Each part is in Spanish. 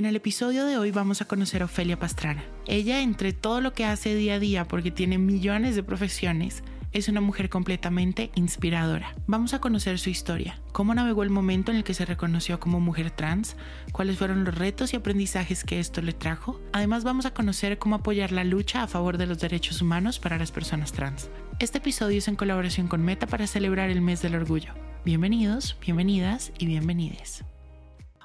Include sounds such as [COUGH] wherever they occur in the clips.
En el episodio de hoy vamos a conocer a Ofelia Pastrana. Ella, entre todo lo que hace día a día, porque tiene millones de profesiones, es una mujer completamente inspiradora. Vamos a conocer su historia, cómo navegó el momento en el que se reconoció como mujer trans, cuáles fueron los retos y aprendizajes que esto le trajo. Además vamos a conocer cómo apoyar la lucha a favor de los derechos humanos para las personas trans. Este episodio es en colaboración con Meta para celebrar el mes del orgullo. Bienvenidos, bienvenidas y bienvenides.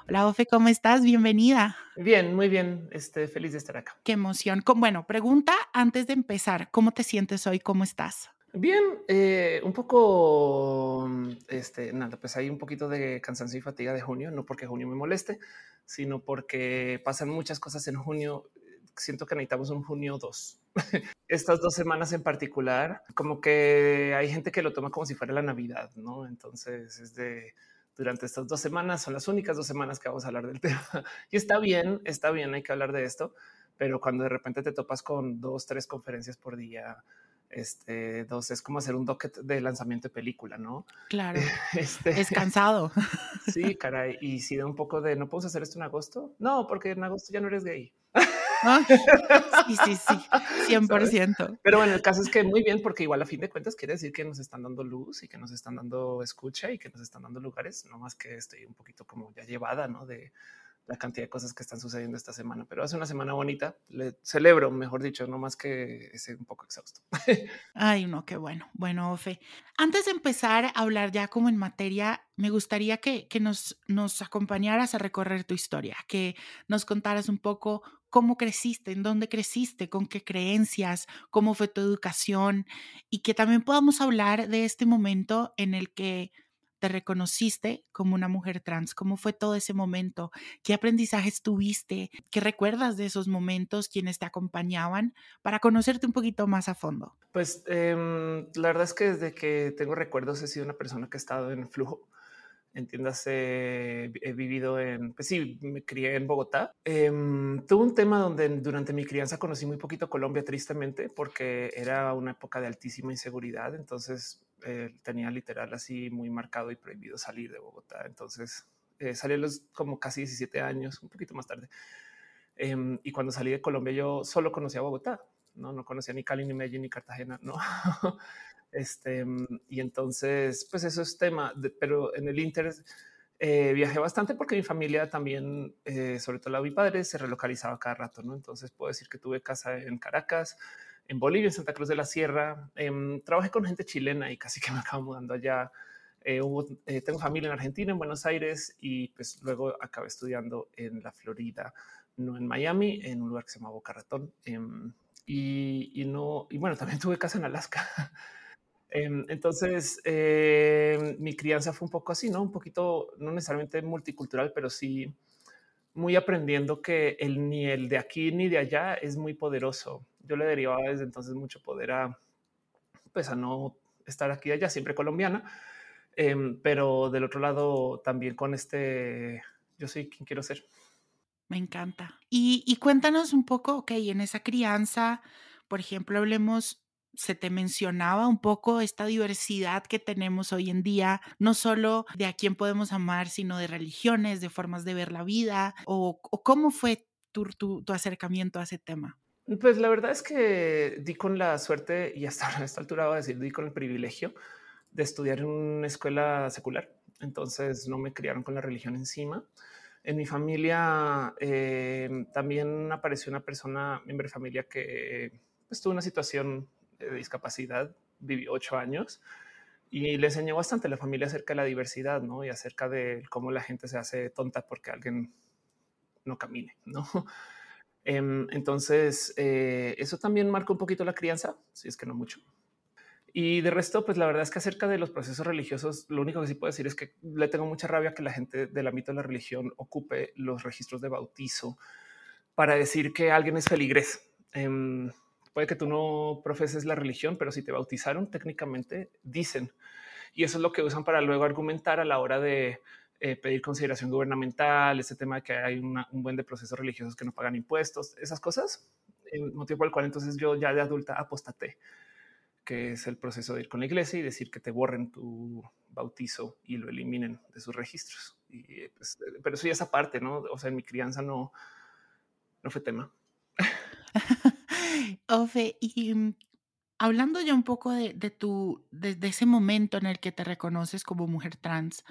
Hola, Ofe, ¿cómo estás? Bienvenida. Bien, muy bien. Este, feliz de estar acá. Qué emoción. Bueno, pregunta antes de empezar, ¿cómo te sientes hoy? ¿Cómo estás? Bien, eh, un poco, este, nada, pues hay un poquito de cansancio y fatiga de junio, no porque junio me moleste, sino porque pasan muchas cosas en junio. Siento que necesitamos un junio 2. [LAUGHS] Estas dos semanas en particular, como que hay gente que lo toma como si fuera la Navidad, ¿no? Entonces es de durante estas dos semanas, son las únicas dos semanas que vamos a hablar del [LAUGHS] tema. Y está bien, está bien, hay que hablar de esto, pero cuando de repente te topas con dos, tres conferencias por día, este, dos, es como hacer un docket de lanzamiento de película, ¿no? Claro. [LAUGHS] Este, es cansado. [LAUGHS] Sí, caray. Y si da un poco de, ¿no puedo hacer esto en agosto? No, porque en agosto ya no eres gay. [LAUGHS] sí, sí, sí, 100%. Pero bueno, el caso es que muy bien, porque igual a fin de cuentas quiere decir que nos están dando luz y que nos están dando escucha y que nos están dando lugares, no más que estoy un poquito como ya llevada, ¿no? De, la cantidad de cosas que están sucediendo esta semana, pero hace una semana bonita. Le celebro, mejor dicho, no más que ese un poco exhausto. [LAUGHS] Ay, no, qué bueno. Bueno, Ofe, antes de empezar a hablar ya como en materia, me gustaría que, que nos, nos acompañaras a recorrer tu historia, que nos contaras un poco cómo creciste, en dónde creciste, con qué creencias, cómo fue tu educación y que también podamos hablar de este momento en el que te reconociste como una mujer trans? ¿Cómo fue todo ese momento? ¿Qué aprendizajes tuviste? ¿Qué recuerdas de esos momentos? ¿Quiénes te acompañaban? Para conocerte un poquito más a fondo. Pues em, la verdad es que desde que tengo recuerdos he sido una persona que ha estado en flujo. Entiéndase, he vivido en, pues sí, me crié en Bogotá. Em, tuve un tema donde durante mi crianza conocí muy poquito Colombia, tristemente, porque era una época de altísima inseguridad. Entonces eh, tenía literal así muy marcado y prohibido salir de Bogotá. Entonces eh, salí a los como casi 17 años, un poquito más tarde. Em, y cuando salí de Colombia, yo solo conocía Bogotá, no, no conocía ni Cali, ni Medellín, ni Cartagena, no. [LAUGHS] este, y entonces, pues eso es tema, pero en el Inter eh, viajé bastante porque mi familia también, eh, sobre todo la mi padre, se relocalizaba cada rato, ¿no? Entonces puedo decir que tuve casa en Caracas, en Bolivia, en Santa Cruz de la Sierra. Em, trabajé con gente chilena y casi que me acabo mudando allá. Eh, eh, tengo familia en Argentina, en Buenos Aires y pues luego acabé estudiando en la Florida, no en Miami, en un lugar que se llama Boca Ratón. Em, y, no, y bueno, también tuve casa en Alaska. [LAUGHS] Em, entonces, mi crianza fue un poco así, no un poquito, no necesariamente multicultural, pero sí muy aprendiendo que el ni el de aquí ni de allá es muy poderoso yo le derivaba desde entonces mucho poder a, pues a no estar aquí allá, siempre colombiana, em, pero del otro lado también con este, yo soy quien quiero ser. Me encanta. Y, y cuéntanos un poco, ok, en esa crianza, por ejemplo, hablemos se te mencionaba un poco esta diversidad que tenemos hoy en día, no solo de a quién podemos amar, sino de religiones, de formas de ver la vida, o, cómo fue tu, tu, acercamiento a ese tema. Pues la verdad es que di con la suerte y hasta [LAUGHS] a esta altura voy a decir, di con el privilegio de estudiar en una escuela secular. Entonces no me criaron con la religión encima. En mi familia eh, también apareció una persona, miembro de familia que pues, tuvo una situación de discapacidad, vivió ocho años y le enseñó bastante a la familia acerca de la diversidad ¿no? y acerca de cómo la gente se hace tonta porque alguien no camine. ¿no? [LAUGHS] Em, entonces, eh, eso también marca un poquito la crianza, si es que no mucho. Y de resto, pues la verdad es que acerca de los procesos religiosos, lo único que sí puedo decir es que le tengo mucha rabia que la gente del ámbito de la religión ocupe los registros de bautizo para decir que alguien es feligres. Em, puede que tú no profeses la religión, pero si te bautizaron, técnicamente dicen. Y eso es lo que usan para luego argumentar a la hora de eh, pedir consideración gubernamental, ese tema de que hay un buen de procesos religiosos que no pagan impuestos, esas cosas, el motivo por el cual entonces yo ya de adulta apostaté, que es el proceso de ir con la iglesia y decir que te borren tu bautizo y lo eliminen de sus registros. Y, pues, pero eso ya esa parte, ¿no? O sea, en mi crianza no, no fue tema. [LAUGHS] Ofe, y mm, hablando ya un poco de, tu, de, ese momento en el que te reconoces como mujer trans,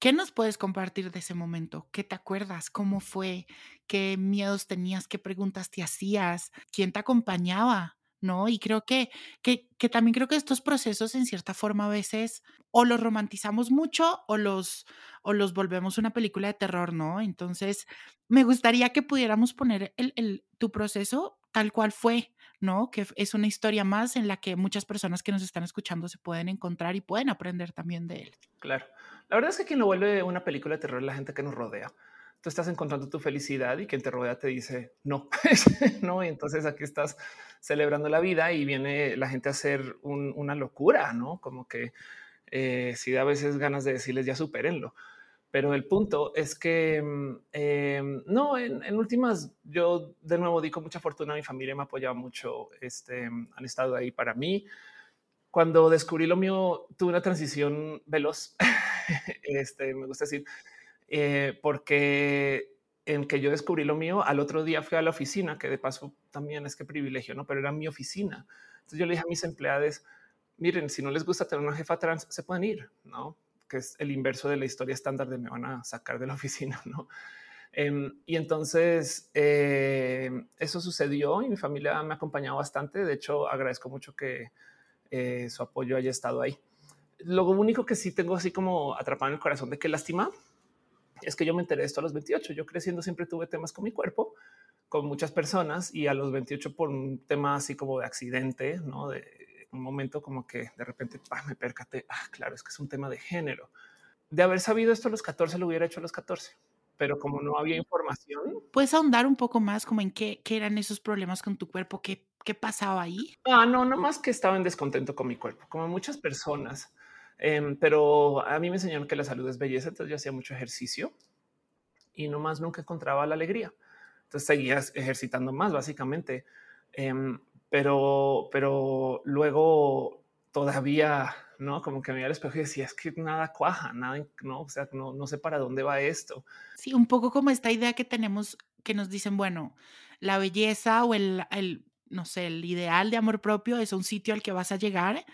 ¿Qué nos puedes compartir de ese momento? ¿Qué te acuerdas? ¿Cómo fue? ¿Qué miedos tenías? ¿Qué preguntas te hacías? ¿Quién te acompañaba? ¿No? Y creo que, que, que también creo que estos procesos en cierta forma a veces o los romantizamos mucho o los, o los volvemos una película de terror, ¿no? Entonces, me gustaría que pudiéramos poner el, el, tu proceso tal cual fue, ¿no? Que es una historia más en la que muchas personas que nos están escuchando se pueden encontrar y pueden aprender también de él. Claro. La verdad es que quien lo vuelve una película de terror es la gente que nos rodea. Tú estás encontrando tu felicidad y quien te rodea te dice no, [LAUGHS] no. Y entonces aquí estás celebrando la vida y viene la gente a hacer una locura, no como que eh, si da a veces ganas de decirles ya supérenlo. Pero el punto es que mm, em, no, en, últimas, yo de nuevo di con mucha fortuna, mi familia me apoyaba mucho, este, han estado ahí para mí. Cuando descubrí lo mío, tuve una transición veloz, [LAUGHS] este, me gusta decir, eh, porque en que yo descubrí lo mío, al otro día fui a la oficina, que de paso también es que privilegio, ¿no? Pero era mi oficina. Entonces yo le dije a mis empleados, miren, si no les gusta tener una jefa trans, se pueden ir, ¿no? que es el inverso de la historia estándar de me van a sacar de la [LAUGHS] oficina, ¿no? Em, y entonces em, eso sucedió y mi familia me ha acompañado bastante. De hecho, agradezco mucho que eh, su apoyo haya estado ahí. Lo único que sí tengo así como atrapado en el corazón de que lástima es que yo me enteré de esto a los 28. Yo creciendo siempre tuve temas con mi cuerpo, con muchas personas y a los 28 por un tema así como de accidente, no de un momento como que de repente me percaté, ah, claro, es que es un tema de género. De haber sabido esto a los 14 lo hubiera hecho a los 14, pero como no había información. ¿Puedes ahondar un poco más como en qué, qué eran esos problemas con tu cuerpo? ¿Qué, ¿Qué pasaba ahí? Ah, no, no más que estaba en descontento con mi cuerpo, como muchas personas. Em, pero a mí me enseñaron que la salud es belleza, entonces yo hacía mucho ejercicio y no más nunca encontraba la alegría. Entonces seguías ejercitando más, básicamente. Em, pero, pero luego todavía, no como que me iba al espejo y decía es que nada cuaja, nada, no, o sea, no, no sé para dónde va esto. Sí, un poco como esta idea que tenemos que nos dicen, bueno, la belleza o el, el, no sé, el ideal de amor propio es un sitio al que vas a llegar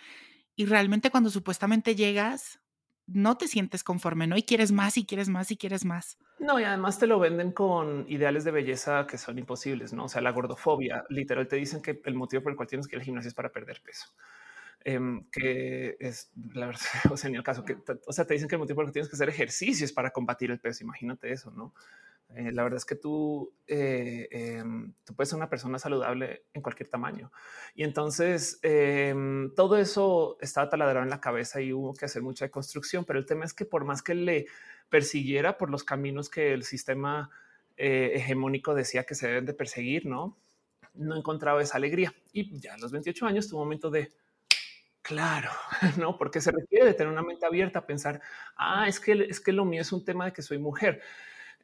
y realmente cuando supuestamente llegas, no te sientes conforme, ¿no? Y quieres más y quieres más y quieres más. No, y además te lo venden con ideales de belleza que son imposibles, ¿no? O sea, la gordofobia, literal, te dicen que el motivo por el cual tienes que ir al gimnasio es para perder peso. Em, que es la verdad, [LAUGHS] o sea, en el caso que, o sea, te dicen que el motivo por el que tienes que hacer ejercicio es para combatir el peso. Imagínate eso, ¿no? Eh, la verdad es que tú, eh, em, tú puedes ser una persona saludable en cualquier tamaño. Y entonces em, todo eso estaba taladrado en la cabeza y hubo que hacer mucha construcción. Pero el tema es que por más que le persiguiera por los caminos que el sistema eh, hegemónico decía que se deben de perseguir, no, no encontraba esa alegría. Y ya a los 28 años tuvo un momento de Claro, [LAUGHS] no, porque se requiere de tener una mente abierta pensar, ah, es que es que lo mío es un tema de que soy mujer.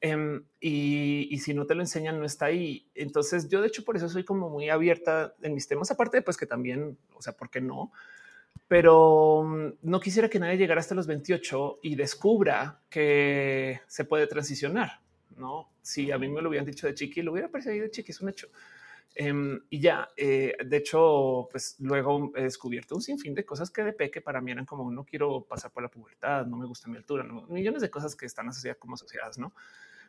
Em, y, si no te lo enseñan, no está ahí. Entonces yo de hecho por eso soy como muy abierta en mis temas, aparte de pues que también, o sea, ¿por qué no? Pero mm, no quisiera que nadie llegara hasta los 28 y descubra que se puede transicionar. No, si a mí me lo hubieran dicho de chiqui, lo hubiera perseguido de chiqui, es un hecho. Em, y ya, eh, de hecho, pues luego he descubierto un sinfín de cosas que de peque para mí eran como no quiero pasar por la pubertad, no me gusta mi altura, millones de cosas que están asociadas como asociadas, no?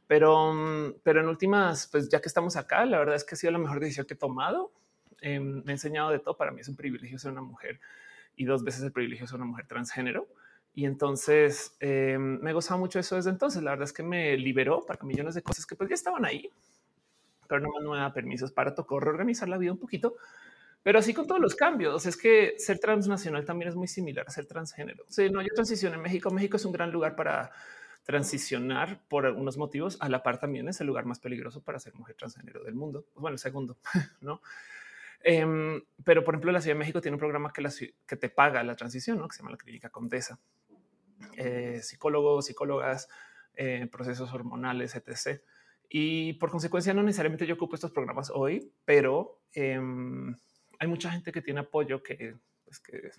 Pero, mm, pero en últimas, pues ya que estamos acá, la verdad es que ha sido la mejor decisión que he tomado. Em, me he enseñado de todo. Para mí es un privilegio ser una mujer y dos veces el privilegio ser una mujer transgénero. Y entonces em, me he gozado mucho eso desde entonces. La verdad es que me liberó para millones de cosas que pues ya estaban ahí, pero no, no me da permisos para tocar reorganizar la vida un poquito. Pero así con todos los cambios, es que ser transnacional también es muy similar a ser transgénero. Sí, no, yo transición en México. México es un gran lugar para transicionar por algunos motivos. A la par también es el lugar más peligroso para ser mujer transgénero del mundo. Bueno, segundo, [LAUGHS] ¿no? Em, pero por ejemplo, la Ciudad de México tiene un programa que, que te paga la transición, ¿no? que se llama la Clínica Condesa. Eh, psicólogos, psicólogas, eh, procesos hormonales, etc. Y por consecuencia, no necesariamente yo ocupo estos programas hoy, pero em, hay mucha gente que tiene apoyo que pues que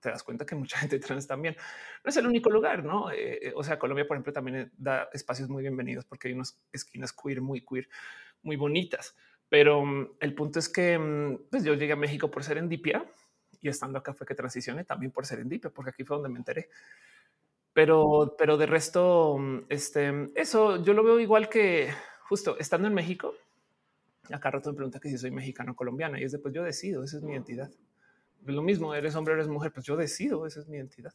te das cuenta que mucha [LAUGHS] gente trans también no es el único lugar, no? Eh, o sea, Colombia, por ejemplo, también da espacios muy bienvenidos porque hay unas esquinas queer, muy queer, muy bonitas. Pero mm, el punto es que mm, pues yo llegué a México por ser serendipia y estando acá fue que transicioné también por ser serendipia, porque aquí fue donde me enteré. Pero, pero de resto, mm, este, eso yo lo veo igual que justo estando en México. Acá rato me pregunta que si soy mexicano colombiana y es de pues yo decido, esa es mi identidad. Lo mismo, eres hombre, eres mujer, pues yo decido, esa es mi identidad.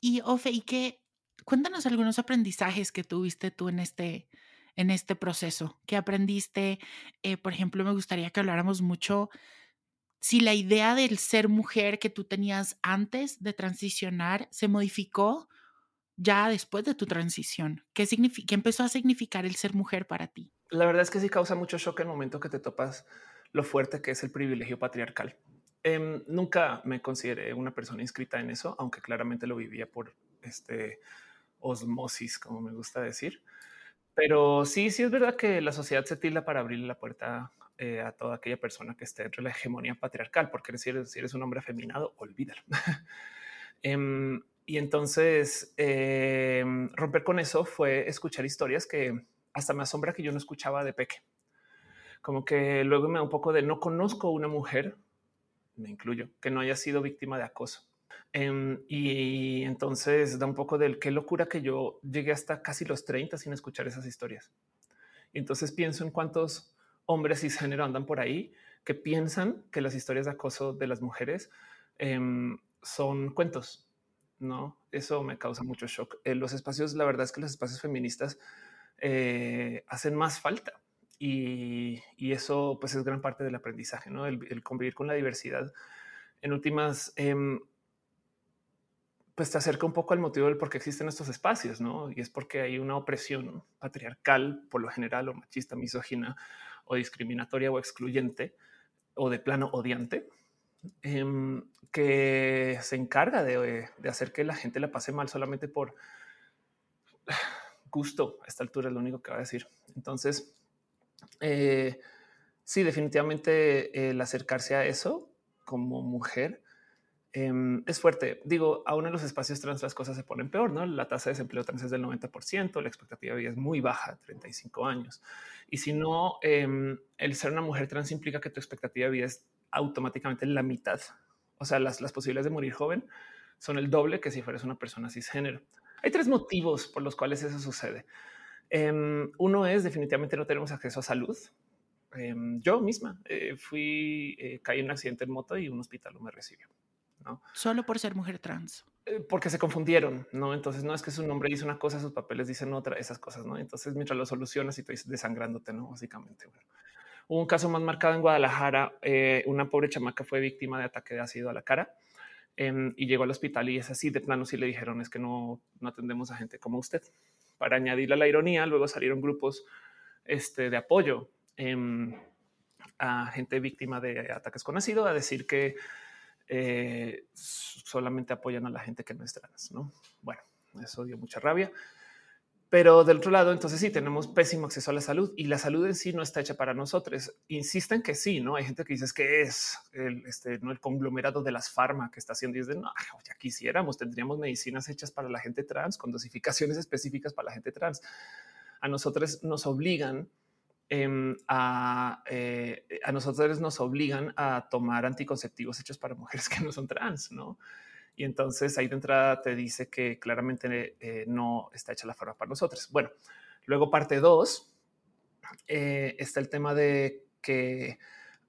Y Ofe, y qué cuéntanos algunos aprendizajes que tuviste tú en este, en este proceso? ¿Qué aprendiste? Eh, por ejemplo, me gustaría que habláramos mucho si la idea del ser mujer que tú tenías antes de transicionar se modificó ya después de tu transición. ¿Qué, ¿Qué empezó a significar el ser mujer para ti? La verdad es que sí causa mucho shock el momento que te topas lo fuerte que es el privilegio patriarcal. Em, nunca me consideré una persona inscrita en eso, aunque claramente lo vivía por este osmosis, como me gusta decir. Pero sí, sí es verdad que la sociedad se tilda para abrirle la puerta eh, a toda aquella persona que esté entre la hegemonía patriarcal, porque si eres un hombre afeminado, olvídalo. [LAUGHS] Em, y entonces em, romper con eso fue escuchar historias que hasta me asombra que yo no escuchaba de peque. Como que luego me da un poco de no conozco una mujer, me incluyo, que no haya sido víctima de acoso. Em, y entonces da un poco del qué locura que yo llegué hasta casi los 30 sin escuchar esas historias. Y entonces pienso en cuántos hombres cisgénero andan por ahí que piensan que las historias de acoso de las mujeres em, son cuentos. No, eso me causa mucho shock. Eh, los espacios, la verdad es que los espacios feministas eh, hacen más falta y, eso pues es gran parte del aprendizaje, ¿no? El, convivir con la diversidad en últimas em, pues te acerca un poco al motivo del por qué existen estos espacios, ¿no? Y es porque hay una opresión patriarcal, por lo general, o machista, misógina, o discriminatoria, o excluyente, o de plano odiante, em, que se encarga de, hacer que la gente la pase mal solamente por gusto. A esta altura es lo único que va a decir. Entonces, eh, sí, definitivamente el acercarse a eso como mujer Em, es fuerte. Digo, aún en los espacios trans las cosas se ponen peor, ¿no? La tasa de desempleo trans es del 90%, la expectativa de vida es muy baja, 35 años. Y si no, em, el ser una mujer trans implica que tu expectativa de vida es automáticamente la mitad. O sea, las, las posibilidades de morir joven son el doble que si fueras una persona cisgénero. Hay tres motivos por los cuales eso sucede. Em, uno es definitivamente no tenemos acceso a salud. yo misma eh, fui, eh, caí en un accidente en moto y un hospital no me recibió. Solo por ser mujer trans. Eh, porque se confundieron, ¿no? Entonces no es que su nombre dice una cosa, sus papeles dicen otra, esas cosas, ¿no? Entonces mientras lo solucionas y te desangrándote, ¿no? Básicamente. Hubo un caso más marcado en Guadalajara, eh, una pobre chamaca fue víctima de ataque de ácido a la cara em, y llegó al hospital y es así de plano, si le dijeron es que no, no atendemos a gente como usted. Para añadirle a la ironía, luego salieron grupos este, de apoyo em, a gente víctima de ataques con ácido a decir que eh, solamente apoyan a la gente que no es trans. No, bueno, eso dio mucha rabia. Pero del otro lado, entonces sí tenemos pésimo acceso a la salud y la salud en sí no está hecha para nosotros. Insisten que sí, no hay gente que dice que es el, este, no el conglomerado de las farma que está haciendo y de no, ya quisiéramos, tendríamos medicinas hechas para la gente trans con dosificaciones específicas para la gente trans. A nosotros nos obligan Em, a, eh, a, nosotros nos obligan a tomar anticonceptivos hechos para mujeres que no son trans, ¿no? Y entonces ahí de entrada te dice que claramente eh, no está hecha la forma para nosotros. Bueno, luego parte dos, eh, está el tema de que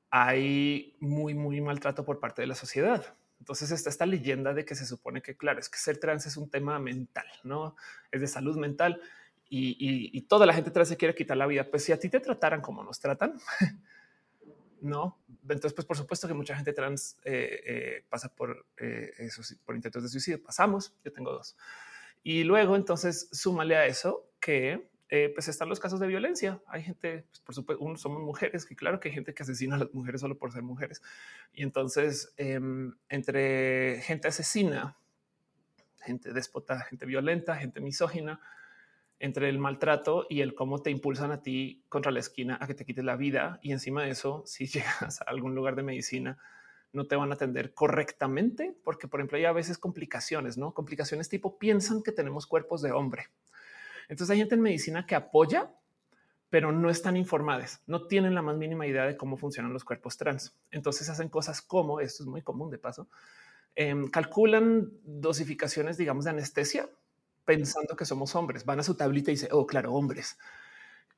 hay muy, muy maltrato por parte de la sociedad. Entonces está esta leyenda de que se supone que, claro, es que ser trans es un tema mental, ¿no? Es de salud mental y, toda la gente trans se quiere quitar la vida. Pues si a ti te trataran como nos tratan, [LAUGHS] no. Entonces, pues por supuesto que mucha gente trans eh, eh, pasa por esos por intentos de suicidio. Pasamos. Yo tengo dos. Y luego, entonces, súmale a eso que pues están los casos de violencia. Hay gente, pues, por supuesto, somos mujeres, que claro que hay gente que asesina a las mujeres solo por ser mujeres. Y entonces, em, entre gente asesina, gente déspota, gente violenta, gente misógina, entre el maltrato y el cómo te impulsan a ti contra la esquina a que te quites la vida. Y encima de eso, si [LAUGHS] llegas a algún lugar de medicina, no te van a atender correctamente, porque por ejemplo hay a veces complicaciones, no complicaciones tipo piensan que tenemos cuerpos de hombre. Entonces hay gente en medicina que apoya, pero no están informadas, no tienen la más mínima idea de cómo funcionan los cuerpos trans. Entonces hacen cosas como esto es muy común de paso. Em, calculan dosificaciones, digamos, de anestesia pensando que somos hombres. Van a su tablita y dice, oh, claro, hombres.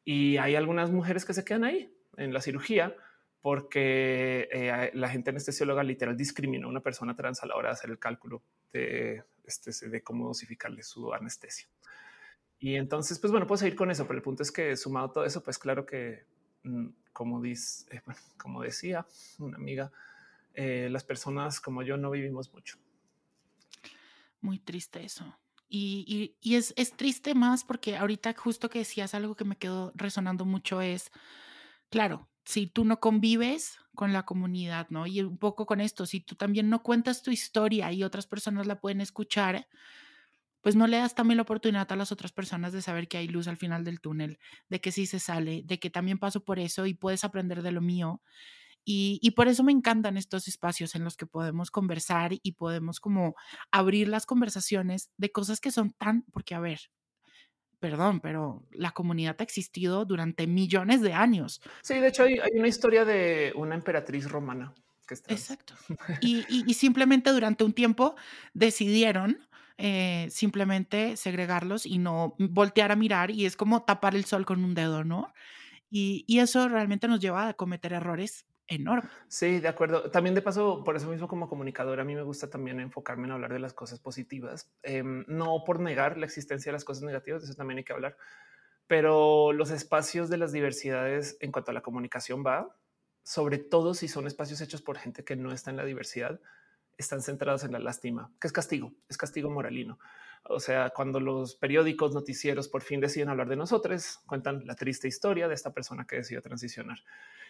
Y hay algunas mujeres que se quedan ahí en la cirugía porque eh, la gente anestesióloga literal discriminó a una persona trans a la hora de hacer el cálculo de, este, de cómo dosificarle su anestesia. Y entonces, pues bueno, puedo seguir con eso, pero el punto es que sumado todo eso, pues claro que, mm, como, eh, como decía una amiga, eh, las personas como yo no vivimos mucho. Muy triste eso. Y, es, triste más porque ahorita justo que decías algo que me quedó resonando mucho es, claro, si tú no convives con la comunidad, ¿no? Y un poco con esto, si tú también no cuentas tu historia y otras personas la pueden escuchar, pues no le das también la oportunidad a las otras personas de saber que hay luz al final del túnel, de que sí se sale, de que también paso por eso y puedes aprender de lo mío. Y, por eso me encantan estos espacios en los que podemos conversar y podemos como abrir las conversaciones de cosas que son tan, porque a ver, perdón, pero la comunidad ha existido durante millones de años. Sí, de hecho hay, una historia de una emperatriz romana. Que está... Exacto. [LAUGHS] Y, simplemente durante un tiempo decidieron eh, simplemente segregarlos y no voltear a mirar y es como tapar el sol con un dedo, ¿no? Y, y, eso realmente nos lleva a cometer errores enorme. Sí, de acuerdo. También de paso, por eso mismo como comunicador, a mí me gusta también enfocarme en hablar de las cosas positivas, em, no por negar la existencia de las cosas negativas, de eso también hay que hablar, pero los espacios de las diversidades en cuanto a la comunicación va, sobre todo si son espacios hechos por gente que no está en la diversidad, están centrados en la lástima, que es castigo, es castigo moralino. O sea, cuando los periódicos noticieros por fin deciden hablar de nosotros, cuentan la triste historia de esta persona que decidió transicionar.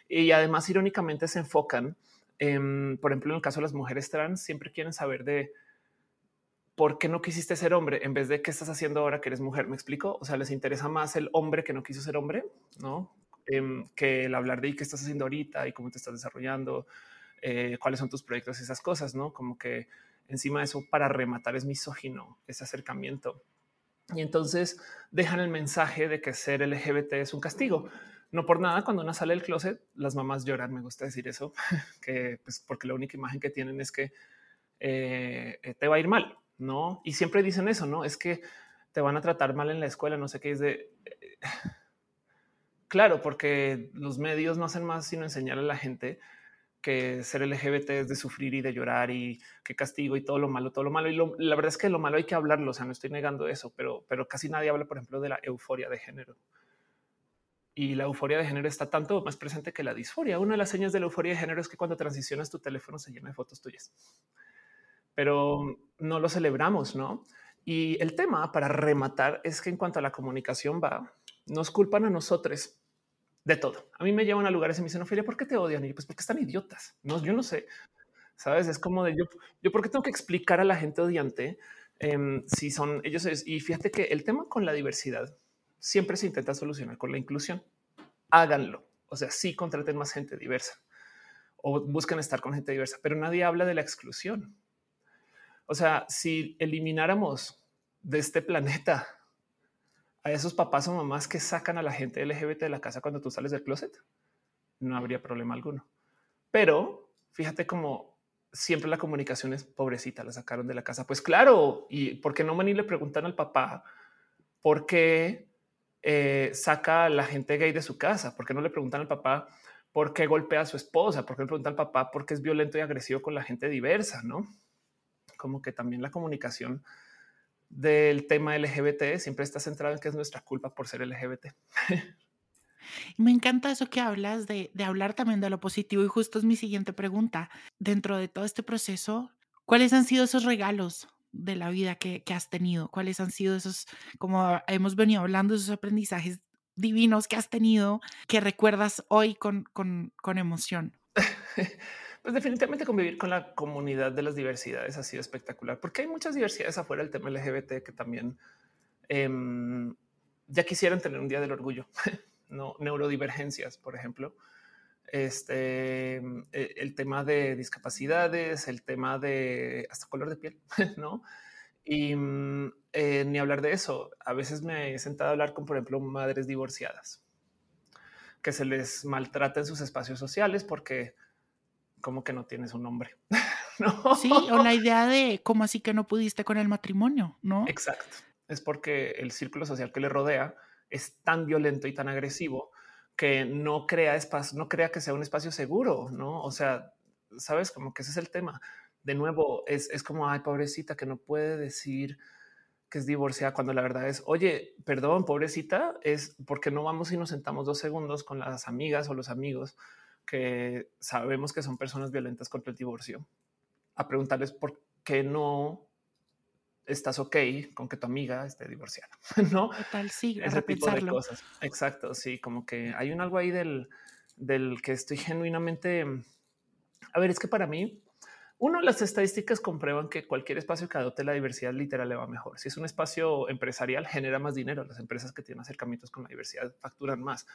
Y además, irónicamente, se enfocan, en, por ejemplo, en el caso de las mujeres trans, siempre quieren saber de por qué no quisiste ser hombre en vez de qué estás haciendo ahora que eres mujer. Me explico. O sea, les interesa más el hombre que no quiso ser hombre, no em, que el hablar de qué estás haciendo ahorita y cómo te estás desarrollando, eh, cuáles son tus proyectos, esas cosas, no como que encima de eso para rematar es misógino ese acercamiento. Y entonces dejan el mensaje de que ser LGBT es un castigo. No por nada, cuando una sale del closet, las mamás lloran. Me gusta decir eso, [LAUGHS] que pues porque la única imagen que tienen es que eh, eh, te va a ir mal, no? Y siempre dicen eso, no es que te van a tratar mal en la escuela. No sé qué es de eh, [SIGHS] claro, porque los medios no hacen más sino enseñar a la gente que ser LGBT es de sufrir y de llorar y que castigo y todo lo malo, todo lo malo. Y la verdad es que lo malo hay que hablarlo. O sea, no estoy negando eso, pero, pero casi nadie habla, por ejemplo, de la euforia de género. Y la euforia de género está tanto más presente que la disforia. Una de las señas de la euforia de género es que cuando transicionas tu teléfono se llena de fotos tuyas, pero no lo celebramos, no? Y el tema para rematar es que en cuanto a la comunicación va, nos culpan a nosotros de todo. A mí me llevan a lugares y me dicen, Ophelia, ¿por qué te odian? Y pues porque están idiotas. No, yo no sé. Sabes, es como de yo, yo porque tengo que explicar a la gente odiante em, si son ellos. y fíjate que el tema con la diversidad siempre se intenta solucionar con la inclusión. Háganlo. O sea, sí contraten más gente diversa o busquen estar con gente diversa, pero nadie habla de la exclusión. O sea, si elimináramos de este planeta a esos papás o mamás que sacan a la gente LGBT de la casa cuando tú sales del closet, no habría problema alguno. Pero fíjate cómo siempre la comunicación es pobrecita, la sacaron de la casa. Pues claro, y por qué no van y le preguntan al papá por qué eh, saca a la gente gay de su casa, por qué no le preguntan al papá por qué golpea a su esposa, por qué le preguntan al papá por qué es violento y agresivo con la gente diversa, no? Como que también la comunicación del tema LGBT siempre está centrado en que es nuestra culpa por ser LGBT. Y me encanta eso que hablas de, de hablar también de lo positivo y justo es mi siguiente pregunta. Dentro de todo este proceso, ¿cuáles han sido esos regalos de la vida que, que has tenido? ¿Cuáles han sido esos, como hemos venido hablando, esos aprendizajes divinos que has tenido que recuerdas hoy con, con, con emoción? [LAUGHS] Pues definitivamente convivir con la comunidad de las diversidades ha sido espectacular, porque hay muchas diversidades afuera del tema LGBT que también eh, ya quisieran tener un día del orgullo, [LAUGHS] no neurodivergencias, por ejemplo. Este eh, el tema de discapacidades, el tema de hasta color de piel, [LAUGHS] no? Y mm, eh, ni hablar de eso. A veces me he sentado a hablar con, por ejemplo, madres divorciadas que se les maltrata en sus espacios sociales porque como que no tienes un nombre. [LAUGHS] ¿no? Sí, o la idea de cómo así que no pudiste con el matrimonio, ¿no? Exacto. Es porque el círculo social que le rodea es tan violento y tan agresivo que no crea espacio, no crea que sea un espacio seguro, ¿no? O sea, sabes, como que ese es el tema. De nuevo, es, es como, ay, pobrecita, que no puede decir que es divorciada cuando la verdad es, oye, perdón, pobrecita, es porque no vamos y nos sentamos dos segundos con las amigas o los amigos que sabemos que son personas violentas contra el divorcio, a preguntarles por qué no estás ok con que tu amiga esté divorciada, [LAUGHS] ¿no? Total, sí, Ese tipo de cosas. Exacto, sí, como que hay un algo ahí del, del que estoy genuinamente... A ver, es que para mí, uno, las estadísticas comprueban que cualquier espacio que adopte la diversidad literal le va mejor. Si es un espacio empresarial, genera más dinero. Las empresas que tienen acercamientos con la diversidad facturan más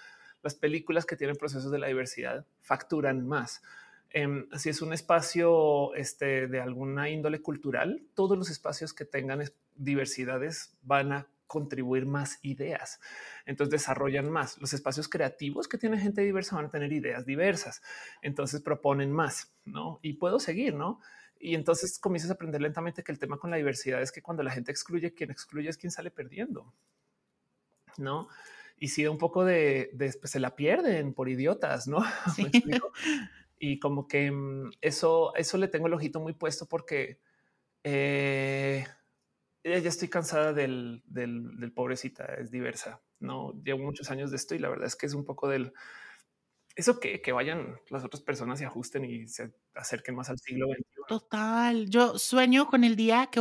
las películas que tienen procesos de la diversidad facturan más. Eh, si es un espacio este, de alguna índole cultural, todos los espacios que tengan diversidades van a contribuir más ideas. Entonces desarrollan más. Los espacios creativos que tienen gente diversa van a tener ideas diversas. Entonces proponen más, ¿no? Y puedo seguir, ¿no? Y entonces comienzas a aprender lentamente que el tema con la diversidad es que cuando la gente excluye, quien excluye es quien sale perdiendo, ¿no? Y si un poco de, después se la pierden por idiotas, ¿no? [LAUGHS] [LAUGHS] y como que mm, eso, eso le tengo el ojito muy puesto porque eh, ya estoy cansada del, del, pobrecita, es diversa, ¿no? Llevo muchos años de esto y la verdad es que es un poco del... Eso que, que vayan las otras personas y ajusten y se acerquen más al siglo XXI. Total. Yo sueño con el día que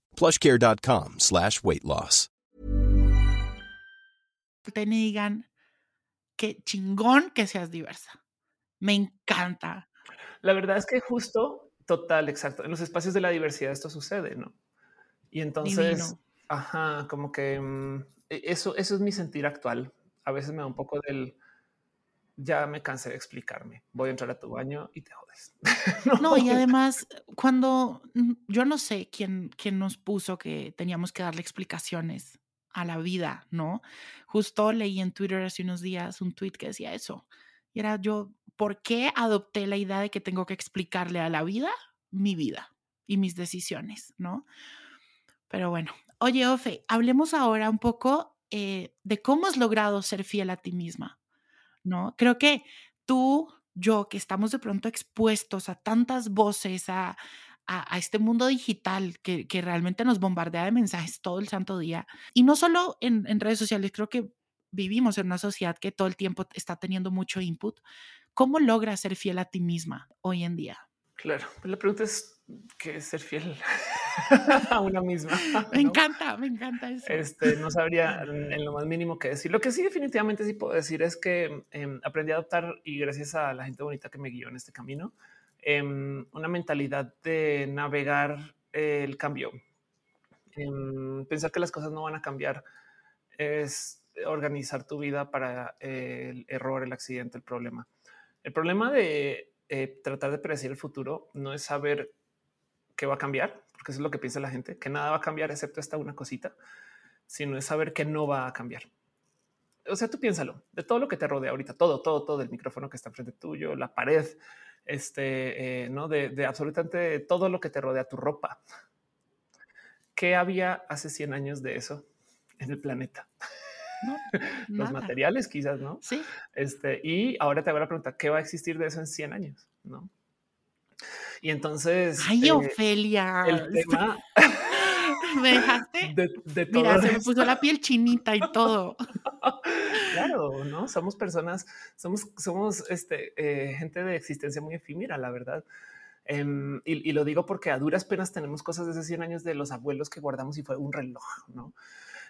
plushcare.com slash weight loss. Te digan que chingón que seas diversa. Me encanta. La verdad es que justo, total, exacto. En los espacios de la diversidad esto sucede, ¿no? Y entonces, ajá, como que mm, e, eso, eso es mi sentir actual. A veces me da un poco del ya me cansé de explicarme. Voy a entrar a tu baño y te jodes. [LAUGHS] no, y además, cuando mm, yo no sé quién, quién nos puso que teníamos que darle explicaciones a la vida, ¿no? Justo leí en Twitter hace unos días un tweet que decía eso. Y era yo, ¿por qué adopté la idea de que tengo que explicarle a la vida mi vida y mis decisiones, ¿no? Pero bueno, oye, Ofe, hablemos ahora un poco eh, de cómo has logrado ser fiel a ti misma. ¿No? Creo que tú, yo, que estamos de pronto expuestos a tantas voces, a, a, este mundo digital que, que, realmente nos bombardea de mensajes todo el santo día, y no solo en, en redes sociales, creo que vivimos en una sociedad que todo el tiempo está teniendo mucho input. ¿Cómo logras ser fiel a ti misma hoy en día? Claro, pues la pregunta es qué es ser fiel. [LAUGHS] a una misma. Me encanta, me encanta eso. Este, no sabría en lo más mínimo que decir. Lo que sí definitivamente sí puedo decir es que em, aprendí a adoptar y gracias a la gente bonita que me guió en este camino, em, una mentalidad de navegar el cambio. Em, pensar que las cosas no van a cambiar es organizar tu vida para el error, el accidente, el problema. El problema de eh, tratar de predecir el futuro no es saber qué va a cambiar, porque eso es lo que piensa la gente, que nada va a cambiar excepto esta una cosita, sino es saber que no va a cambiar. O sea, tú piénsalo, de todo lo que te rodea ahorita, todo, todo, todo, el micrófono que está frente tuyo, la pared, este, eh, no de, de absolutamente todo lo que te rodea, tu ropa. ¿Qué había hace 100 años de eso en el planeta? [LAUGHS] los materiales quizás, ¿no? Sí. Este, y ahora te hago la pregunta, ¿qué va a existir de eso en 100 años? ¿No? Y entonces... Ay, eh, Ofelia. El tema... [LAUGHS] me dejaste. De, Mira, se me puso la piel chinita y todo. [LAUGHS] claro, no somos personas, somos, somos este, eh, gente de existencia muy efímera, la verdad. Em, y, y, lo digo porque a duras penas tenemos cosas de hace 100 años de los abuelos que guardamos y fue un reloj, no?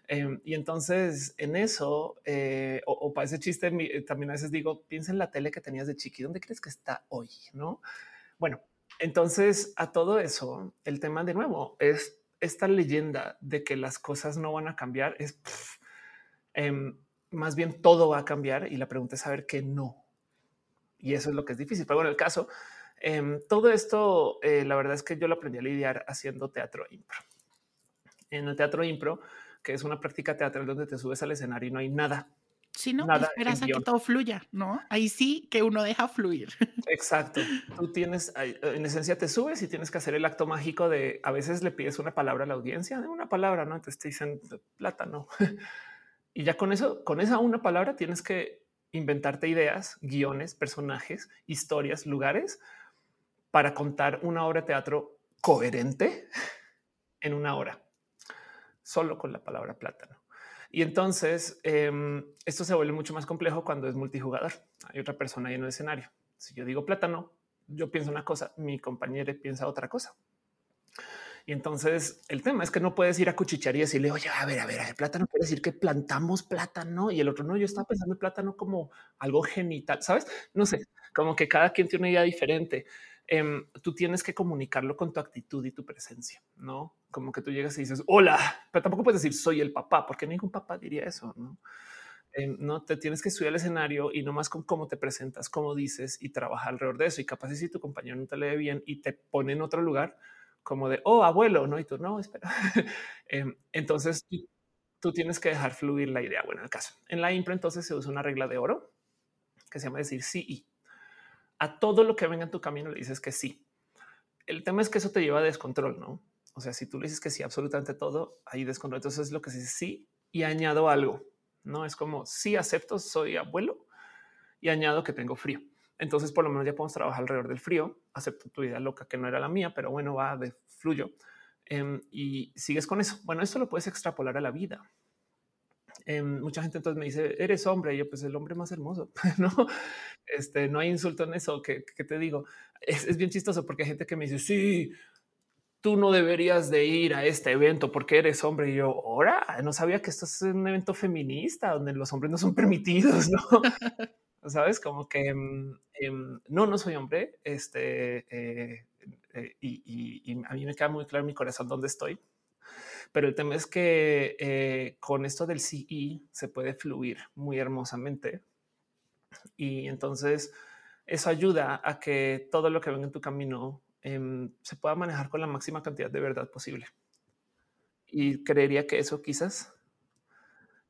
Em, y entonces en eso, eh, o, para ese chiste, eh, también a veces digo, piensa en la tele que tenías de chiqui, ¿dónde crees que está hoy? No? Bueno, entonces a todo eso, el tema de nuevo es esta leyenda de que las cosas no van a cambiar, es em, más bien todo va a cambiar y la pregunta es saber que no. Y eso es lo que es difícil. Pero bueno, el caso, em, todo esto, eh, la verdad es que yo lo aprendí a lidiar haciendo teatro impro. En el teatro impro, que es una práctica teatral donde te subes al escenario y no hay nada. Sí, no, nada esperas a que todo fluya, ¿no? Ahí sí que uno deja fluir. Exacto. Tú tienes, en esencia te subes y tienes que hacer el acto mágico de, a veces le pides una palabra a la audiencia, una palabra, ¿no? Entonces te dicen plátano. [LAUGHS] Y ya con eso, con esa una palabra tienes que inventarte ideas, guiones, personajes, historias, lugares para contar una obra de teatro coherente en una hora solo con la palabra plátano. Y entonces em, esto se vuelve mucho más complejo cuando es multijugador. Hay otra persona ahí en el escenario. Si yo digo plátano, yo pienso una cosa, mi compañero piensa otra cosa. Y entonces el tema es que no puedes ir a cuchichear y decirle, oye, a ver, a ver, el plátano quiere decir que plantamos plátano y el otro no. Yo estaba pensando en plátano como algo genital, sabes? No sé, como que cada quien tiene una idea diferente. Em, tú tienes que comunicarlo con tu actitud y tu presencia, no como que tú llegas y dices hola, pero tampoco puedes decir soy el papá, porque ningún papá diría eso. No, em, no te tienes que estudiar el escenario y no más con cómo te presentas, cómo dices y trabajar alrededor de eso. Y capaz si tu compañero no te lee bien y te pone en otro lugar, como de oh, abuelo, no? Y tú no, espera. [LAUGHS] Em, entonces tú tienes que dejar fluir la idea. Bueno, en el caso en la impro, entonces se usa una regla de oro que se llama decir sí y a todo lo que venga en tu camino le dices que sí. El tema es que eso te lleva a descontrol, ¿no? O sea, si tú le dices que sí, absolutamente todo, hay descontrol. Entonces es lo que se dice sí y añado algo. No es como sí acepto, soy abuelo y añado que tengo frío. Entonces, por lo menos ya podemos trabajar alrededor del frío. Acepto tu idea loca que no era la mía, pero bueno, va de fluyo em, y sigues con eso. Bueno, esto lo puedes extrapolar a la vida. Em, mucha gente entonces me dice, eres hombre, y yo pues el hombre más hermoso, [LAUGHS] ¿no? Este, no hay insulto en eso, que, te digo, es, bien chistoso porque hay gente que me dice, sí, tú no deberías de ir a este evento porque eres hombre. Y yo, ahora no sabía que esto es un evento feminista donde los hombres no son [LAUGHS] permitidos, ¿no? [LAUGHS] Sabes, como que em, em, no, no soy hombre. Este eh, eh, y, y, a mí me queda muy claro en mi corazón dónde estoy. Pero el tema es que eh, con esto del CE se puede fluir muy hermosamente. Y entonces eso ayuda a que todo lo que venga en tu camino em, se pueda manejar con la máxima cantidad de verdad posible. Y creería que eso quizás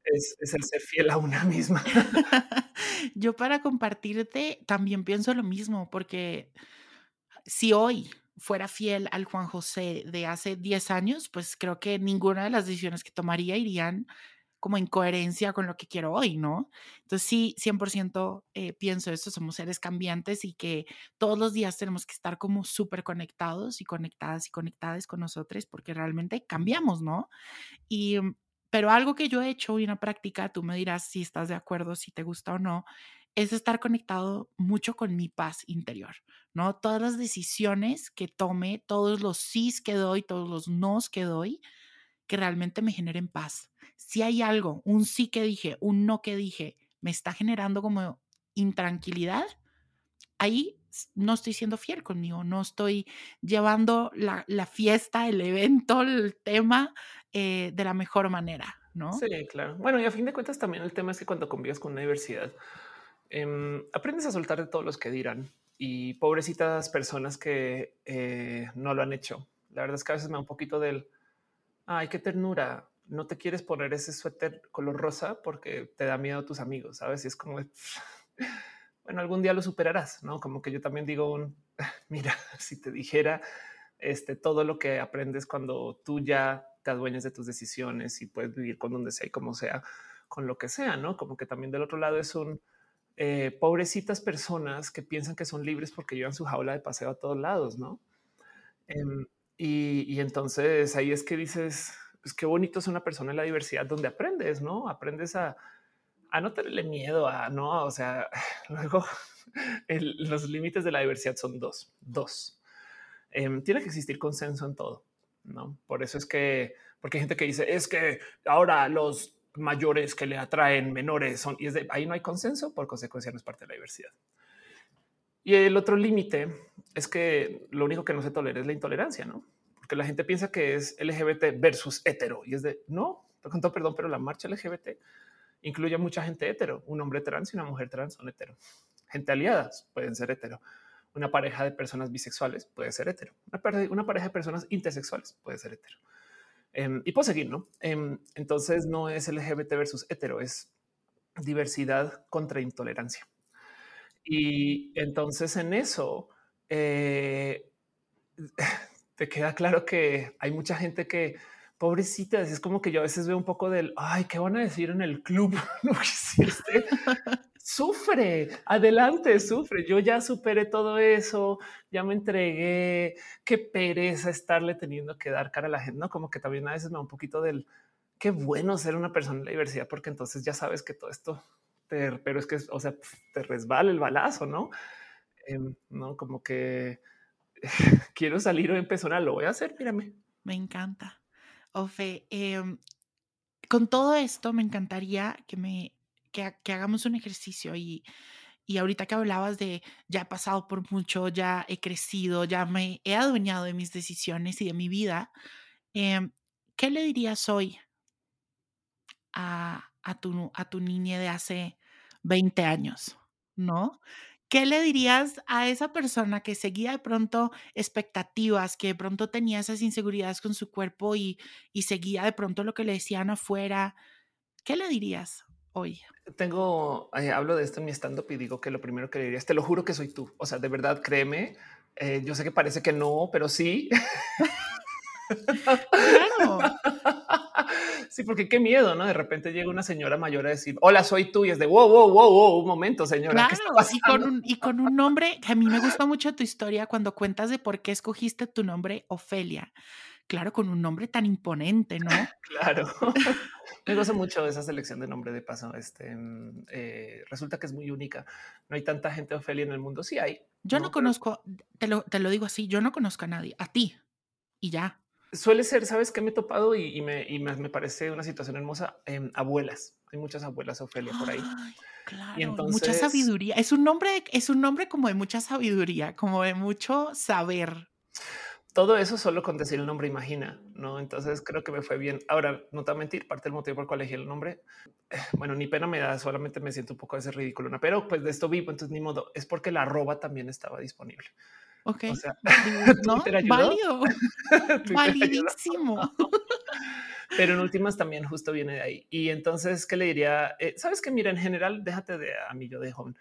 es, es, el ser fiel a una misma. [LAUGHS] Yo para compartirte también pienso lo mismo, porque si hoy fuera fiel al Juan José de hace 10 años, pues creo que ninguna de las decisiones que tomaría irían como en coherencia con lo que quiero hoy, ¿no? Entonces sí, 100% eh, pienso esto, somos seres cambiantes y que todos los días tenemos que estar como súper conectados y conectadas y conectadas con nosotros porque realmente cambiamos, ¿no? Y, mm, pero algo que yo he hecho y una práctica, tú me dirás si estás de acuerdo, si te gusta o no, es estar conectado mucho con mi paz interior, ¿no? Todas las decisiones que tome, todos los sís que doy, todos los nos que doy, que realmente me generen paz. Si hay algo, un sí que dije, un no que dije, me está generando como intranquilidad, ahí no estoy siendo fiel conmigo, no estoy llevando la, fiesta, el evento, el tema eh, de la mejor manera, ¿no? Sí, claro. Bueno, y a fin de cuentas también el tema es que cuando convives con una diversidad, em, aprendes a soltar de todos los que dirán y pobrecitas personas que eh, no lo han hecho. La verdad es que a veces me da un poquito del, ay, qué ternura, no te quieres poner ese suéter color rosa porque te da miedo a tus amigos, ¿sabes? Y es como, [LAUGHS] bueno, algún día lo superarás, ¿no? Como que yo también digo, [LAUGHS] mira, [LAUGHS] si te dijera este, todo lo que aprendes cuando tú ya te adueñas de tus decisiones y puedes vivir con donde sea y como sea, con lo que sea, ¿no? Como que también del otro lado es un, eh, pobrecitas personas que piensan que son libres porque llevan su jaula de paseo a todos lados, ¿no? Em, y, y, entonces ahí es que dices, pues qué bonito es una persona en la diversidad donde aprendes, ¿no? Aprendes a, a no tenerle miedo a, no, o sea, [LAUGHS] luego los límites de la diversidad son dos, dos. Em, tiene que existir consenso en todo, ¿no? Por eso es que, porque hay gente que dice, es que ahora los mayores que le atraen menores son, y es de, ahí no hay consenso, por consecuencia no es parte de la diversidad. Y el otro límite es que lo único que no se tolera es la intolerancia, ¿no? Porque la gente piensa que es LGBT versus hetero y es de no, con todo perdón, pero la marcha LGBT incluye a mucha gente hetero, un hombre trans y una mujer trans son hetero, gente aliadas pueden ser hetero, una pareja de personas bisexuales puede ser hetero, una, pareja de personas intersexuales puede ser hetero. Em, y puedo seguir, ¿no? Em, entonces no es LGBT versus hetero, es diversidad contra intolerancia. Y entonces en eso eh, te queda claro que hay mucha gente que pobrecita, es como que yo a veces veo un poco del ay, ¿qué van a decir en el club? [LAUGHS] Sufre, adelante, sufre. Yo ya superé todo eso, ya me entregué. Qué pereza estarle teniendo que dar cara a la gente, no como que también a veces me da un poquito del qué bueno ser una persona en la diversidad, porque entonces ya sabes que todo esto pero es que, o sea, te resbala el balazo, ¿no? Em, no, como que [LAUGHS] quiero salir en persona, lo voy a hacer, mírame. Me encanta. Ofe, em, con todo esto me encantaría que me que, hagamos un ejercicio y, y ahorita que hablabas de ya he pasado por mucho, ya he crecido, ya me he adueñado de mis decisiones y de mi vida, em, ¿qué le dirías hoy a, a, tu, a tu niña de hace 20 años, ¿no? ¿Qué le dirías a esa persona que seguía de pronto expectativas, que de pronto tenía esas inseguridades con su cuerpo y, y seguía de pronto lo que le decían afuera? ¿Qué le dirías hoy? Tengo, eh, hablo de esto en mi stand-up y digo que lo primero que le dirías, te lo juro que soy tú. O sea, de verdad, créeme. Eh, yo sé que parece que no, pero sí. [LAUGHS] claro. Sí, porque qué miedo, ¿no? De repente llega una señora mayor a decir, hola, soy tú, y es de, wow, wow, wow, wow, un momento, señora. Claro, y, con un, y con un nombre, que a mí me gusta mucho tu historia cuando cuentas de por qué escogiste tu nombre, Ofelia. Claro, con un nombre tan imponente, ¿no? [LAUGHS] claro. [LAUGHS] me gusta mucho esa selección de nombre de paso. Este mm, eh, resulta que es muy única. No hay tanta gente Ofelia en el mundo. Sí hay. Yo no, conozco, te lo, te lo digo así, yo no conozco a nadie, a ti y ya suele ser, sabes que me he topado y, me, me, parece una situación hermosa. en abuelas, hay muchas abuelas Ofelia por ahí. claro, mucha sabiduría. Es un nombre, es un nombre como de mucha sabiduría, como de mucho saber. Todo eso solo con decir el nombre imagina, ¿no? Entonces creo que me fue bien. Ahora, no te voy a mentir, parte del motivo por el cual elegí el nombre, [SIGHS] bueno, ni pena me da, solamente me siento un poco de ese ridículo, pero pues de esto vivo, entonces ni modo, es porque la arroba también estaba disponible. Ok. O sea, [LAUGHS] ¿no? Válido. [LAUGHS] Validísimo. Pero en últimas también justo viene de ahí. Y entonces, ¿qué le diría? Eh, Sabes que mira, en general, déjate de a mí yo de joven.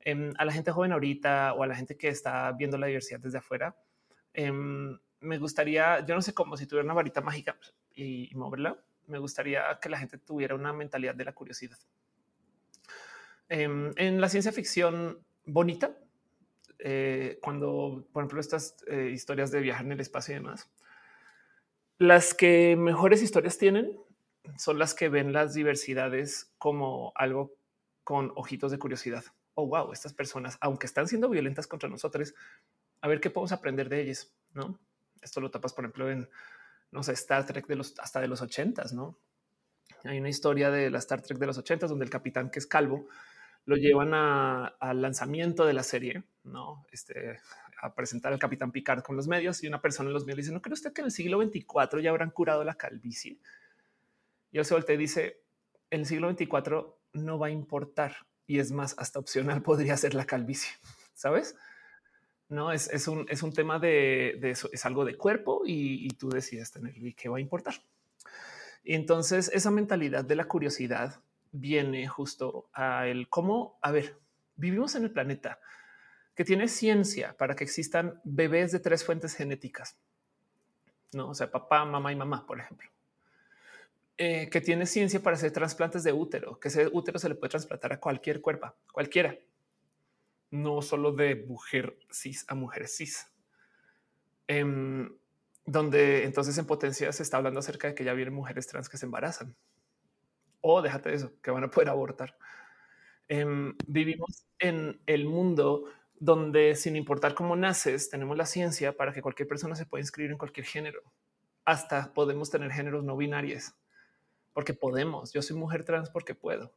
Em, a la gente joven ahorita o a la gente que está viendo la diversidad desde afuera, em, me gustaría, yo no sé cómo, si tuviera una varita mágica y, moverla, me gustaría que la gente tuviera una mentalidad de la curiosidad. Em, en la ciencia ficción bonita, eh, cuando, por ejemplo, estas eh, historias de viajar en el espacio y demás, las que mejores historias tienen son las que ven las diversidades como algo con ojitos de curiosidad oh, wow, estas personas, aunque están siendo violentas contra nosotros, a ver qué podemos aprender de ellas, ¿no? Esto lo tapas, por ejemplo, en, no sé, Star Trek de los, hasta de los ochentas, ¿no? Hay una historia de la Star Trek de los ochentas donde el capitán que es calvo lo llevan al lanzamiento de la serie, ¿no? Este, a presentar al capitán Picard con los medios y una persona en los medios dice, ¿no cree usted que en el siglo 24 ya habrán curado la calvicie? Y él se voltea y dice, en el siglo 24 no va a importar y es más, hasta opcional [LAUGHS] podría ser la calvicie, ¿sabes? No, es, es, un, es un tema de, de, eso, es algo de cuerpo y, tú decides tenerlo y qué va a importar. Y entonces esa mentalidad de la curiosidad viene justo a el cómo, a ver, vivimos en el planeta que tiene ciencia para que existan bebés de tres fuentes genéticas. No, o sea, papá, mamá y mamá, por ejemplo. Eh, que tiene ciencia para hacer trasplantes de útero, que ese útero se le puede trasplantar a cualquier cuerpo, cualquiera, no solo de mujer cis a mujer cis. Em, donde entonces en potencia se está hablando acerca de que ya vienen mujeres trans que se embarazan. O déjate de eso, que van a poder abortar. Em, vivimos en el mundo donde sin importar cómo naces, tenemos la ciencia para que cualquier persona se pueda inscribir en cualquier género. Hasta podemos tener géneros no binarios, porque podemos. Yo soy mujer trans porque puedo.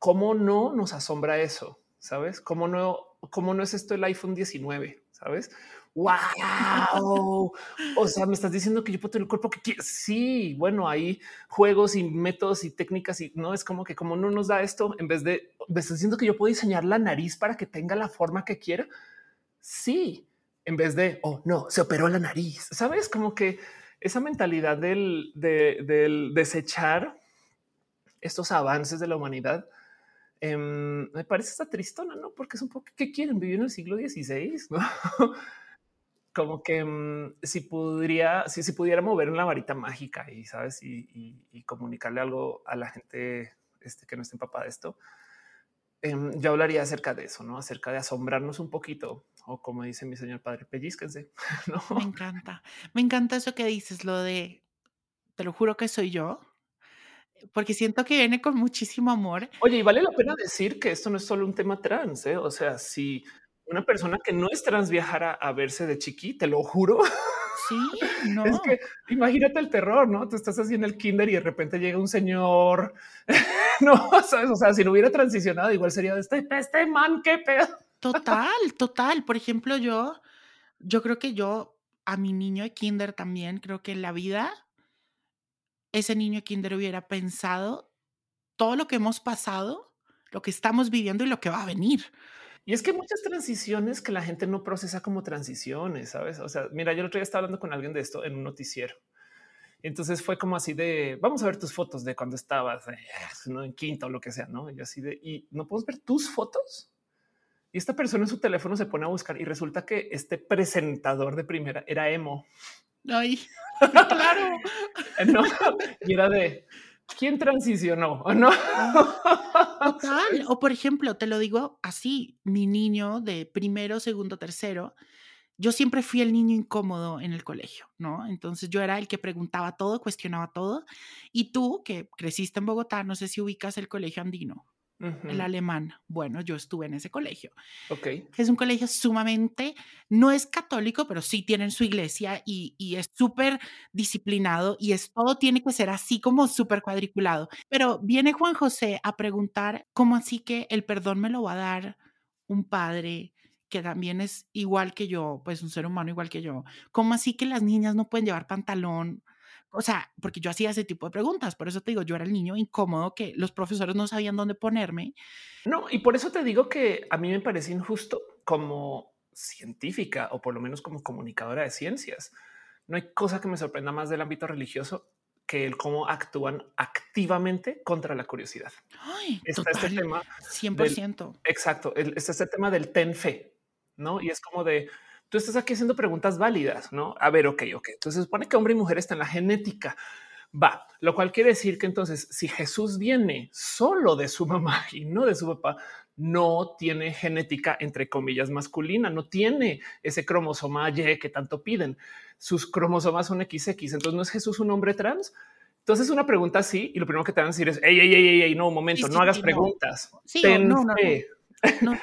¿Cómo no nos asombra eso? ¿Sabes? ¿Cómo no, cómo no es esto el iPhone 19? ¿Sabes? wow. [LAUGHS] O sea, me estás diciendo que yo puedo tener el cuerpo que quiero. Sí, bueno, hay juegos y métodos y técnicas y no es como que como no nos da esto en vez de me estás diciendo que yo puedo diseñar la nariz para que tenga la forma que quiera. Sí, en vez de oh no, se operó la nariz. Sabes como que esa mentalidad del, del desechar estos avances de la humanidad. Em, me parece esta tristona, ¿no? Porque es un poco que quieren vivir en el siglo XVI, [LAUGHS] ¿no? como que mm, si pudiera, si, si pudiera mover una varita mágica y sabes y, comunicarle algo a la gente este, que no esté empapada de esto, em, yo hablaría acerca de eso, no acerca de asombrarnos un poquito o como dice mi señor padre, pellizquense. [LAUGHS] ¿no? Me encanta, me encanta eso que dices, lo de te lo juro que soy yo, porque siento que viene con muchísimo amor. Oye, y vale la pena decir que esto no es solo un tema trans, ¿eh? o sea, si una persona que no es trans viajara a verse de chiqui, te lo juro. Sí, [LAUGHS] no. Es que imagínate el terror, ¿no? Tú estás así en el kinder y de repente llega un señor. [LAUGHS] no, [LAUGHS] sabes, o sea, si no hubiera transicionado, igual sería de este, este man, qué pedo. Total, total. Por ejemplo, yo, yo creo que yo a mi niño de kinder también creo que en la vida ese niño de kinder hubiera pensado todo lo que hemos pasado, lo que estamos viviendo y lo que va a venir. Y es que hay muchas transiciones que la gente no procesa como transiciones, ¿sabes? O sea, mira, yo el otro día estaba hablando con alguien de esto en un noticiero. Entonces fue como así de, vamos a ver tus fotos de cuando estabas eh, en quinta o lo que sea, ¿no? Y así de, y no podemos ver tus fotos. Y esta persona en su teléfono se pone a buscar y resulta que este presentador de primera era emo. Ay, [LAUGHS] claro. No, y de, ¿quién transicionó o no? Total. O por ejemplo, te lo digo así, mi niño de primero, segundo, tercero, yo siempre fui el niño incómodo en el colegio, ¿no? Entonces yo era el que preguntaba todo, cuestionaba todo. Y tú, que creciste en Bogotá, no sé si ubicas el colegio andino el alemán. Bueno, yo estuve en ese colegio. Ok. Es un colegio sumamente, no es católico, pero sí tienen su iglesia y, y es súper disciplinado y es todo tiene que ser así como súper cuadriculado. Pero viene Juan José a preguntar, ¿cómo así que el perdón me lo va a dar un padre? que también es igual que yo, pues un ser humano igual que yo. ¿Cómo así que las niñas no pueden llevar pantalón? O sea, porque yo hacía ese tipo de preguntas, por eso te digo, yo era el niño incómodo que los profesores no sabían dónde ponerme. No, y por eso te digo que a mí me parece injusto como científica o por lo menos como comunicadora de ciencias. No hay cosa que me sorprenda más del ámbito religioso que el cómo actúan activamente contra la curiosidad. Ay, está este tema 100%. exacto, está este tema del ten fe, ¿no? Y es como de tú estás aquí haciendo preguntas válidas, ¿no? A ver, ok, ok. Entonces supone que hombre y mujer están en la genética. Va, lo cual quiere decir que entonces si Jesús viene solo de su mamá y no de su papá, no tiene genética entre comillas masculina, no tiene ese cromosoma Y que tanto piden. Sus cromosomas son XX, entonces no es Jesús un hombre trans. Entonces una pregunta así y lo primero que te van a decir es, ey, ey, ey, ey, no, un momento, no hagas preguntas. Sí, Ten no, fe. no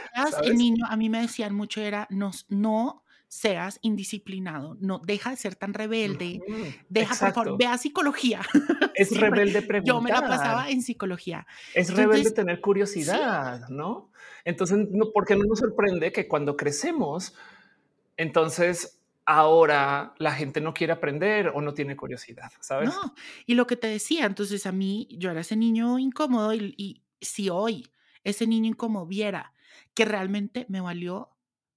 niño, a mí me decían mucho era, no, no seas indisciplinado, no, deja de ser tan rebelde, deja, por favor, ve a psicología. [LAUGHS] Es rebelde preguntar. Yo me la pasaba en psicología. Es rebelde tener curiosidad, ¿no? Entonces, no, ¿por qué no nos sorprende que cuando crecemos, entonces ahora la gente no quiere aprender o no tiene curiosidad, ¿sabes? No, y lo que te decía, entonces a mí, yo era ese niño incómodo y, y si hoy ese niño incómodo viera que realmente me valió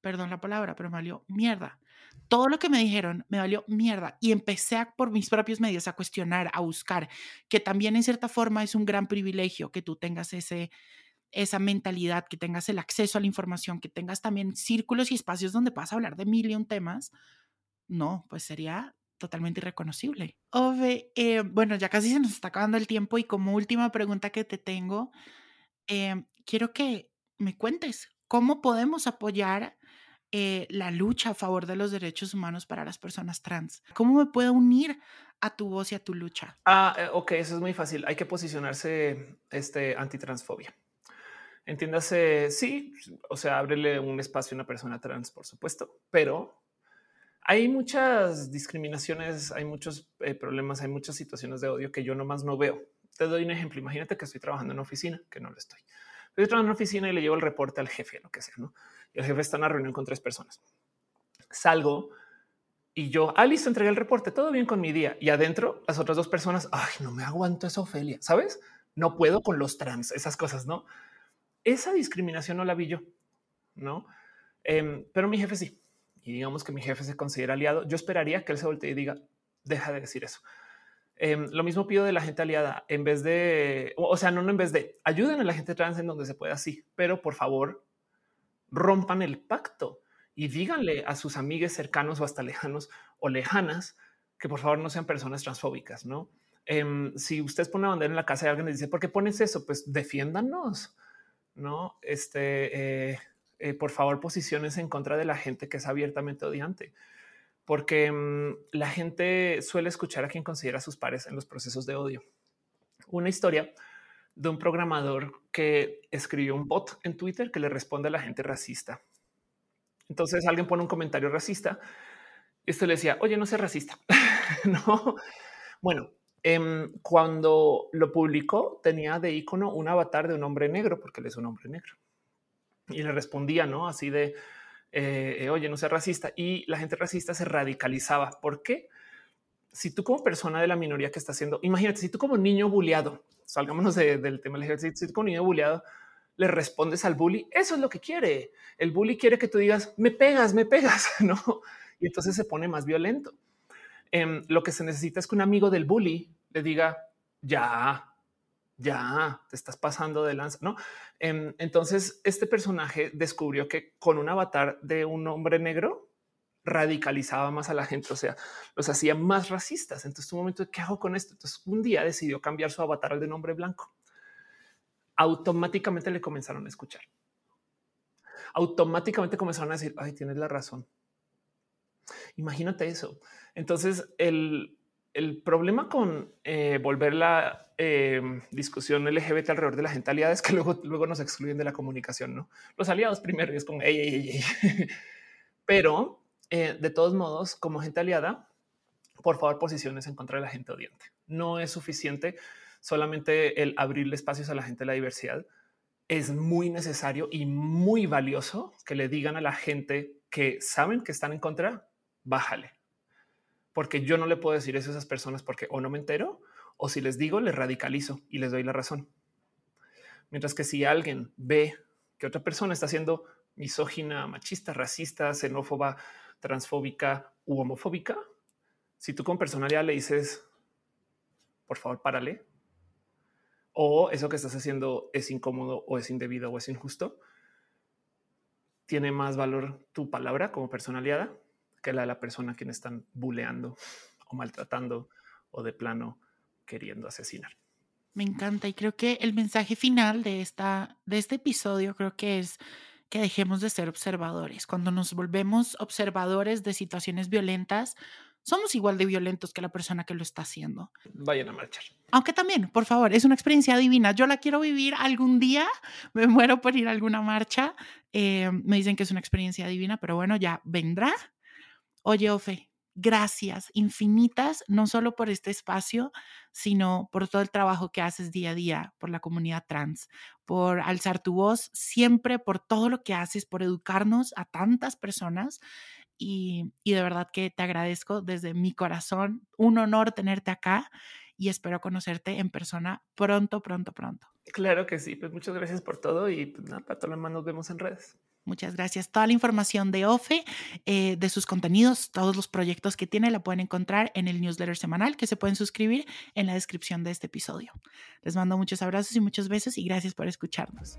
perdón la palabra, pero me valió mierda. Todo lo que me dijeron me valió mierda y empecé por mis propios medios a cuestionar, a buscar, que también en cierta forma es un gran privilegio que tú tengas ese, esa mentalidad, que tengas el acceso a la información, que tengas también círculos y espacios donde puedas hablar de mil y un temas. No, pues sería totalmente irreconocible. Ove, eh, bueno, ya casi se nos está acabando el tiempo y como última pregunta que te tengo, eh, quiero que me cuentes cómo podemos apoyar eh, la lucha a favor de los derechos humanos para las personas trans? ¿Cómo me puedo unir a tu voz y a tu lucha? Ah, eh, ok, eso es muy fácil. Hay que posicionarse este antitransfobia. Entiéndase, sí, o sea, ábrele un espacio a una persona trans, por supuesto, pero hay muchas discriminaciones, hay muchos eh, problemas, hay muchas situaciones de odio que yo nomás no veo. Te doy un ejemplo. Imagínate que estoy trabajando en una oficina, que no lo estoy. Trabajando en una oficina y le llevo el reporte al jefe, lo que sea, ¿no? el jefe está en una reunión con tres personas. Salgo y yo, ah, listo, entregué el reporte, todo bien con mi día. Y adentro, las otras dos personas, ay, no me aguanto esa Ofelia, ¿sabes? No puedo con los trans, esas cosas, ¿no? Esa discriminación no la vi yo, ¿no? Em, pero mi jefe sí. Y digamos que mi jefe se considera aliado. Yo esperaría que él se voltee y diga, deja de decir eso. Em, lo mismo pido de la gente aliada, en vez de, o sea, no, no en vez de, ayuden a la gente trans en donde se pueda, sí, pero por favor, rompan el pacto y díganle a sus amigos cercanos o hasta lejanos o lejanas que por favor no sean personas transfóbicas, ¿no? Em, si ustedes ponen una bandera en la casa y alguien les dice, ¿por qué pones eso? Pues defiéndanos, ¿no? Este, eh, eh, por favor, posiciones en contra de la gente que es abiertamente odiante, porque em, la gente suele escuchar a quien considera a sus pares en los procesos de odio. Una historia de un programador que escribió un bot en Twitter que le responde a la gente racista. Entonces alguien pone un comentario racista. Esto le decía, oye, no sé racista. [LAUGHS] no. Bueno, em, cuando lo publicó, tenía de icono un avatar de un hombre negro, porque él es un hombre negro. Y le respondía, no así de, eh, eh, oye, no sé racista. Y la gente racista se radicalizaba. ¿Por qué? Si tú, como persona de la minoría que está haciendo, imagínate, si tú, como niño bulleado, salgámonos del tema del ejercicio con niño bulleado, le respondes al bully, eso es lo que quiere. El bully quiere que tú digas, me pegas, me pegas, [LAUGHS] ¿no? Y entonces se pone más violento. Em, lo que se necesita es que un amigo del bully le diga, ya, ya, te estás pasando de lanza, ¿no? Em, entonces este personaje descubrió que con un avatar de un hombre negro radicalizaba más a la gente, o sea, los hacía más racistas. Entonces, un momento de qué hago con esto. Entonces, un día decidió cambiar su avatar al de nombre blanco. Automáticamente le comenzaron a escuchar. Automáticamente comenzaron a decir, ay, tienes la razón. Imagínate eso. Entonces, el, problema con eh, volver la em, discusión LGBT alrededor de la gente aliada es que luego, luego nos excluyen de la comunicación, ¿no? Los aliados primero y es como, [LAUGHS] Pero eh, de todos modos, como gente aliada, por favor, posiciones en contra de la gente odiante. No es suficiente solamente el abrirle espacios a la gente de la diversidad. Es muy necesario y muy valioso que le digan a la gente que saben que están en contra, bájale. Porque yo no le puedo decir eso a esas personas porque o no me entero o si les digo, les radicalizo y les doy la razón. Mientras que si alguien ve que otra persona está siendo misógina, machista, racista, xenófoba, transfóbica u homofóbica, si tú con personalidad le dices, por favor, párale, o eso que estás haciendo es incómodo o es indebido o es injusto, tiene más valor tu palabra como personalidad que la de la persona a quien están buleando o maltratando o de plano queriendo asesinar. Me encanta y creo que el mensaje final de esta de este episodio creo que es que dejemos de ser observadores. Cuando nos volvemos observadores de situaciones violentas, somos igual de violentos que la persona que lo está haciendo. Vayan a marchar. Aunque también, por favor, es una experiencia divina. Yo la quiero vivir algún día. Me muero por ir a alguna marcha. Eh, me dicen que es una experiencia divina, pero bueno, ya vendrá. Oye, Ofe, gracias infinitas, no solo por este espacio, sino por todo el trabajo que haces día a día por la comunidad trans, por alzar tu voz, siempre por todo lo que haces, por educarnos a tantas personas. Y, y de verdad que te agradezco desde mi corazón. Un honor tenerte acá y espero conocerte en persona pronto, pronto, pronto. Claro que sí, pues muchas gracias por todo y pues nada, para todo lo demás nos vemos en redes. Muchas gracias. Toda la información de OFE, eh, de sus contenidos, todos los proyectos que tiene, la pueden encontrar en el newsletter semanal que se pueden suscribir en la descripción de este episodio. Les mando muchos abrazos y muchos besos y gracias por escucharnos.